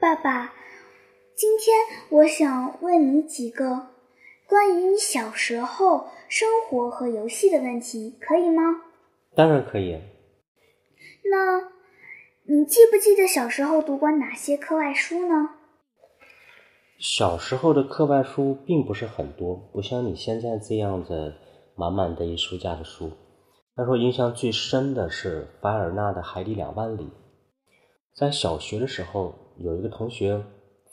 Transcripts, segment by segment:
爸爸，今天我想问你几个关于你小时候生活和游戏的问题，可以吗？当然可以。那你记不记得小时候读过哪些课外书呢？小时候的课外书并不是很多，不像你现在这样子满满的一书架的书。那时候印象最深的是凡尔纳的《海底两万里》。在小学的时候，有一个同学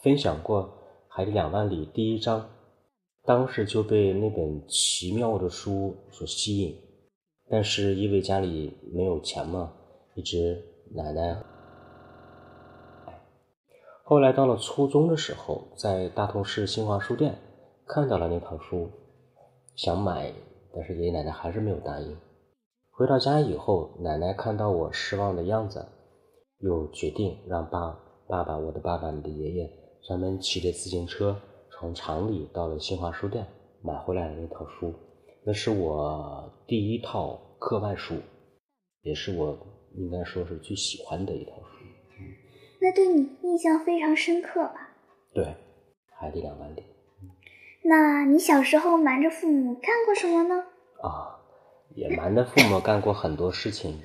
分享过《海底两万里》第一章，当时就被那本奇妙的书所吸引。但是因为家里没有钱嘛，一直奶奶。后来到了初中的时候，在大同市新华书店看到了那套书，想买，但是爷爷奶奶还是没有答应。回到家以后，奶奶看到我失望的样子，又决定让爸爸爸我的爸爸你的爷爷专门骑着自行车从厂里到了新华书店买回来了那套书，那是我第一套课外书，也是我应该说是最喜欢的一套书。那对你印象非常深刻吧？对，海底两万里。那你小时候瞒着父母干过什么呢？啊，也瞒着父母干过很多事情，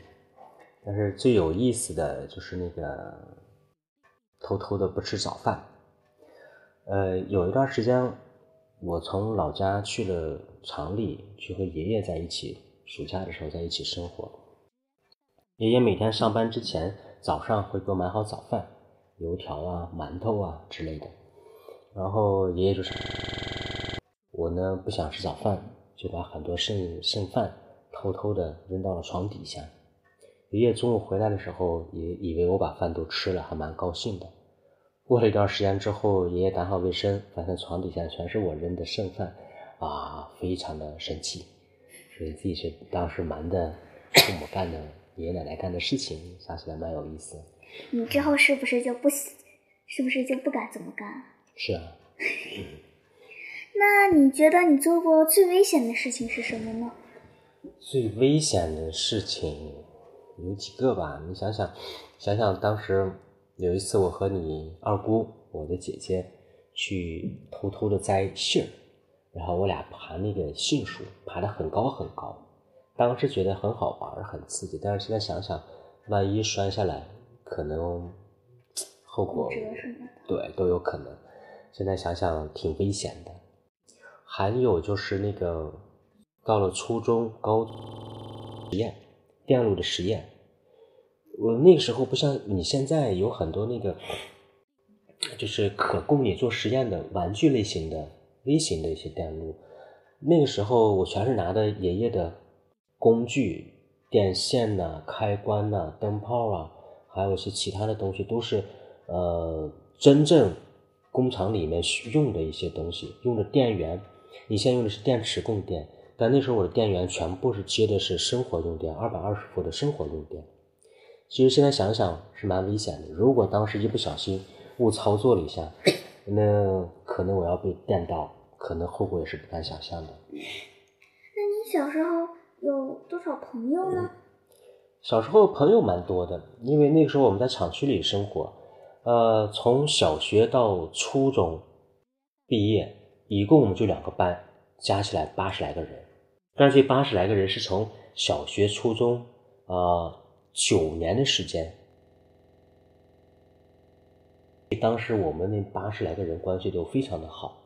但是最有意思的就是那个偷偷的不吃早饭。呃，有一段时间，我从老家去了厂里，去和爷爷在一起，暑假的时候在一起生活。爷爷每天上班之前。早上会给我买好早饭，油条啊、馒头啊之类的。然后爷爷就是，我呢不想吃早饭，就把很多剩剩饭偷偷的扔到了床底下。爷爷中午回来的时候，也以为我把饭都吃了，还蛮高兴的。过了一段时间之后，爷爷打扫卫生，发现床底下全是我扔的剩饭，啊，非常的生气，所以自己是当时瞒的父母干的。爷爷奶奶干的事情，想起来蛮有意思。你之后是不是就不，是不是就不敢这么干了？是啊。那你觉得你做过最危险的事情是什么呢？最危险的事情有几个吧？你想想，想想当时有一次，我和你二姑，我的姐姐，去偷偷的摘杏儿，然后我俩爬那个杏树，爬得很高很高。当时觉得很好玩，很刺激，但是现在想想，万一摔下来，可能后果对都有可能。现在想想挺危险的。还有就是那个到了初中、高实验电路的实验，我那个时候不像你现在有很多那个，就是可供你做实验的玩具类型的微型的一些电路。那个时候我全是拿的爷爷的。工具、电线呐、开关呐、灯泡啊，还有一些其他的东西，都是呃真正工厂里面用的一些东西，用的电源。你现在用的是电池供电，但那时候我的电源全部是接的是生活用电，二百二十伏的生活用电。其实现在想想是蛮危险的，如果当时一不小心误操作了一下，那可能我要被电到，可能后果也是不敢想象的。那你小时候？有多少朋友呢？小时候朋友蛮多的，因为那个时候我们在厂区里生活，呃，从小学到初中毕业，一共我们就两个班，加起来八十来个人。但是这八十来个人是从小学、初中啊九年的时间，当时我们那八十来个人关系都非常的好，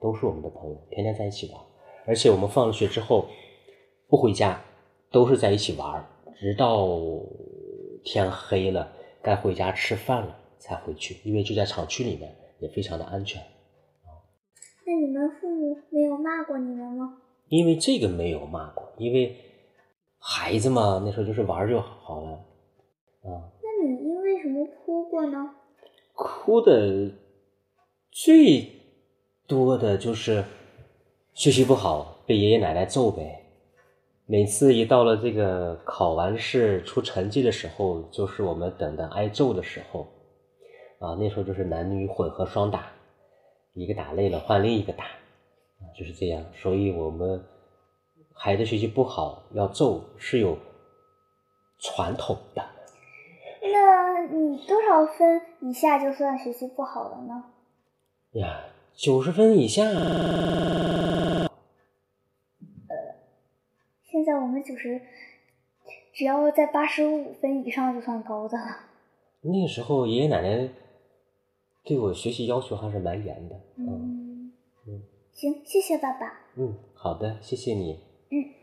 都是我们的朋友，天天在一起玩，而且我们放了学之后。不回家，都是在一起玩，直到天黑了，该回家吃饭了才回去，因为就在厂区里面，也非常的安全。那你们父母没有骂过你们吗？因为这个没有骂过，因为孩子嘛，那时候就是玩就好了。啊。那你因为什么哭过呢？哭的最多的就是学习不好，被爷爷奶奶揍呗。每次一到了这个考完试出成绩的时候，就是我们等的挨揍的时候，啊，那时候就是男女混合双打，一个打累了换另一个打，啊，就是这样。所以我们孩子学习不好要揍是有传统的。那那你多少分以下就算学习不好了呢？呀，九十分以下。现在我们九十，只要在八十五分以上就算高的了。那个时候爷爷奶奶对我学习要求还是蛮严的。嗯，嗯行，谢谢爸爸。嗯，好的，谢谢你。Mm.